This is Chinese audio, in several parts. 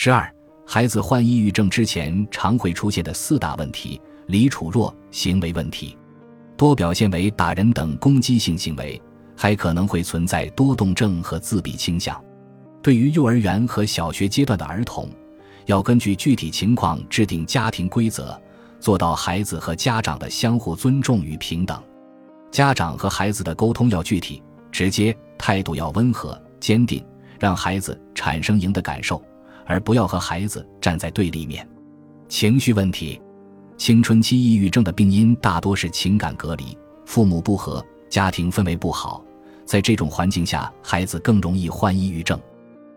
十二，孩子患抑郁症之前常会出现的四大问题：李处弱行为问题，多表现为打人等攻击性行为，还可能会存在多动症和自闭倾向。对于幼儿园和小学阶段的儿童，要根据具体情况制定家庭规则，做到孩子和家长的相互尊重与平等。家长和孩子的沟通要具体、直接，态度要温和、坚定，让孩子产生赢的感受，而不要和孩子站在对立面。情绪问题，青春期抑郁症的病因大多是情感隔离、父母不和、家庭氛围不好。在这种环境下，孩子更容易患抑郁症。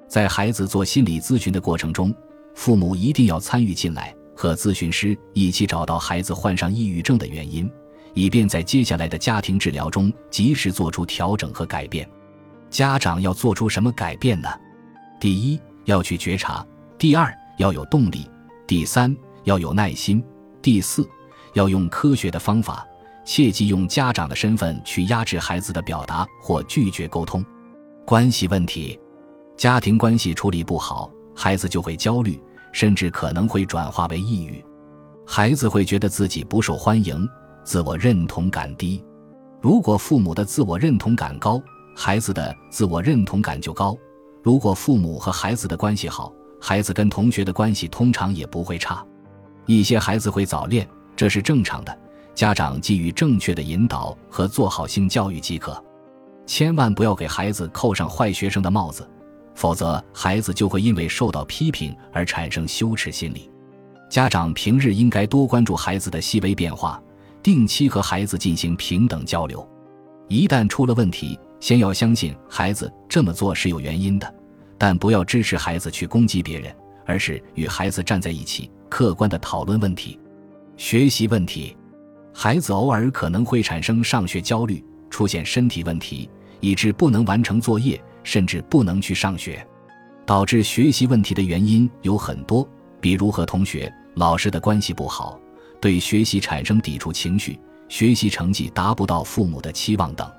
在孩子做心理咨询的过程中，父母一定要参与进来，和咨询师一起找到孩子患上抑郁症的原因。以便在接下来的家庭治疗中及时做出调整和改变。家长要做出什么改变呢？第一，要去觉察；第二，要有动力；第三，要有耐心；第四，要用科学的方法，切忌用家长的身份去压制孩子的表达或拒绝沟通。关系问题，家庭关系处理不好，孩子就会焦虑，甚至可能会转化为抑郁。孩子会觉得自己不受欢迎。自我认同感低，如果父母的自我认同感高，孩子的自我认同感就高。如果父母和孩子的关系好，孩子跟同学的关系通常也不会差。一些孩子会早恋，这是正常的，家长给予正确的引导和做好性教育即可。千万不要给孩子扣上坏学生的帽子，否则孩子就会因为受到批评而产生羞耻心理。家长平日应该多关注孩子的细微变化。定期和孩子进行平等交流，一旦出了问题，先要相信孩子这么做是有原因的，但不要支持孩子去攻击别人，而是与孩子站在一起，客观的讨论问题。学习问题，孩子偶尔可能会产生上学焦虑，出现身体问题，以致不能完成作业，甚至不能去上学。导致学习问题的原因有很多，比如和同学、老师的关系不好。对学习产生抵触情绪，学习成绩达不到父母的期望等，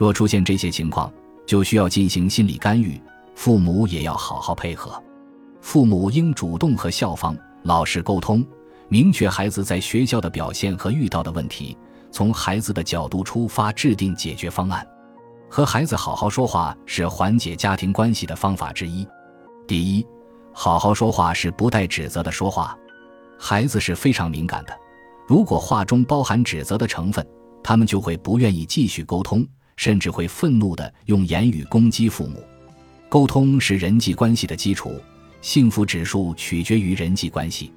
若出现这些情况，就需要进行心理干预，父母也要好好配合。父母应主动和校方、老师沟通，明确孩子在学校的表现和遇到的问题，从孩子的角度出发制定解决方案。和孩子好好说话是缓解家庭关系的方法之一。第一，好好说话是不带指责的说话。孩子是非常敏感的，如果话中包含指责的成分，他们就会不愿意继续沟通，甚至会愤怒地用言语攻击父母。沟通是人际关系的基础，幸福指数取决于人际关系。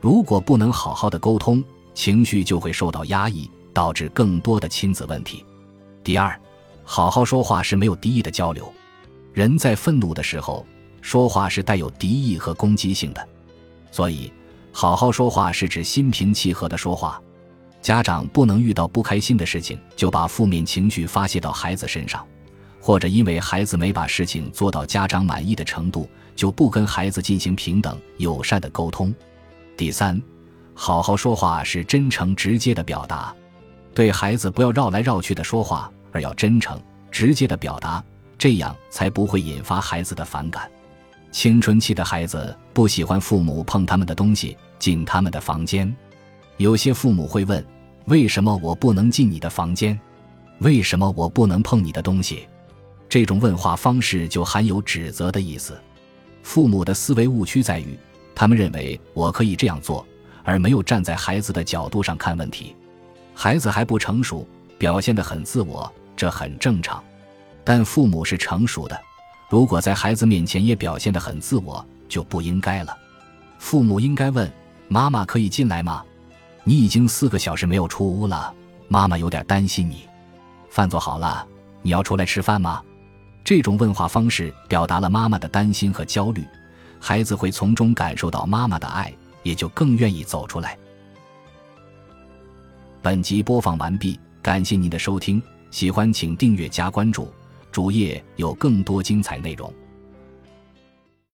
如果不能好好的沟通，情绪就会受到压抑，导致更多的亲子问题。第二，好好说话是没有敌意的交流。人在愤怒的时候说话是带有敌意和攻击性的，所以。好好说话是指心平气和的说话，家长不能遇到不开心的事情就把负面情绪发泄到孩子身上，或者因为孩子没把事情做到家长满意的程度，就不跟孩子进行平等友善的沟通。第三，好好说话是真诚直接的表达，对孩子不要绕来绕去的说话，而要真诚直接的表达，这样才不会引发孩子的反感。青春期的孩子不喜欢父母碰他们的东西，进他们的房间。有些父母会问：“为什么我不能进你的房间？为什么我不能碰你的东西？”这种问话方式就含有指责的意思。父母的思维误区在于，他们认为我可以这样做，而没有站在孩子的角度上看问题。孩子还不成熟，表现得很自我，这很正常。但父母是成熟的。如果在孩子面前也表现得很自我，就不应该了。父母应该问：“妈妈可以进来吗？你已经四个小时没有出屋了，妈妈有点担心你。饭做好了，你要出来吃饭吗？”这种问话方式表达了妈妈的担心和焦虑，孩子会从中感受到妈妈的爱，也就更愿意走出来。本集播放完毕，感谢您的收听，喜欢请订阅加关注。主页有更多精彩内容。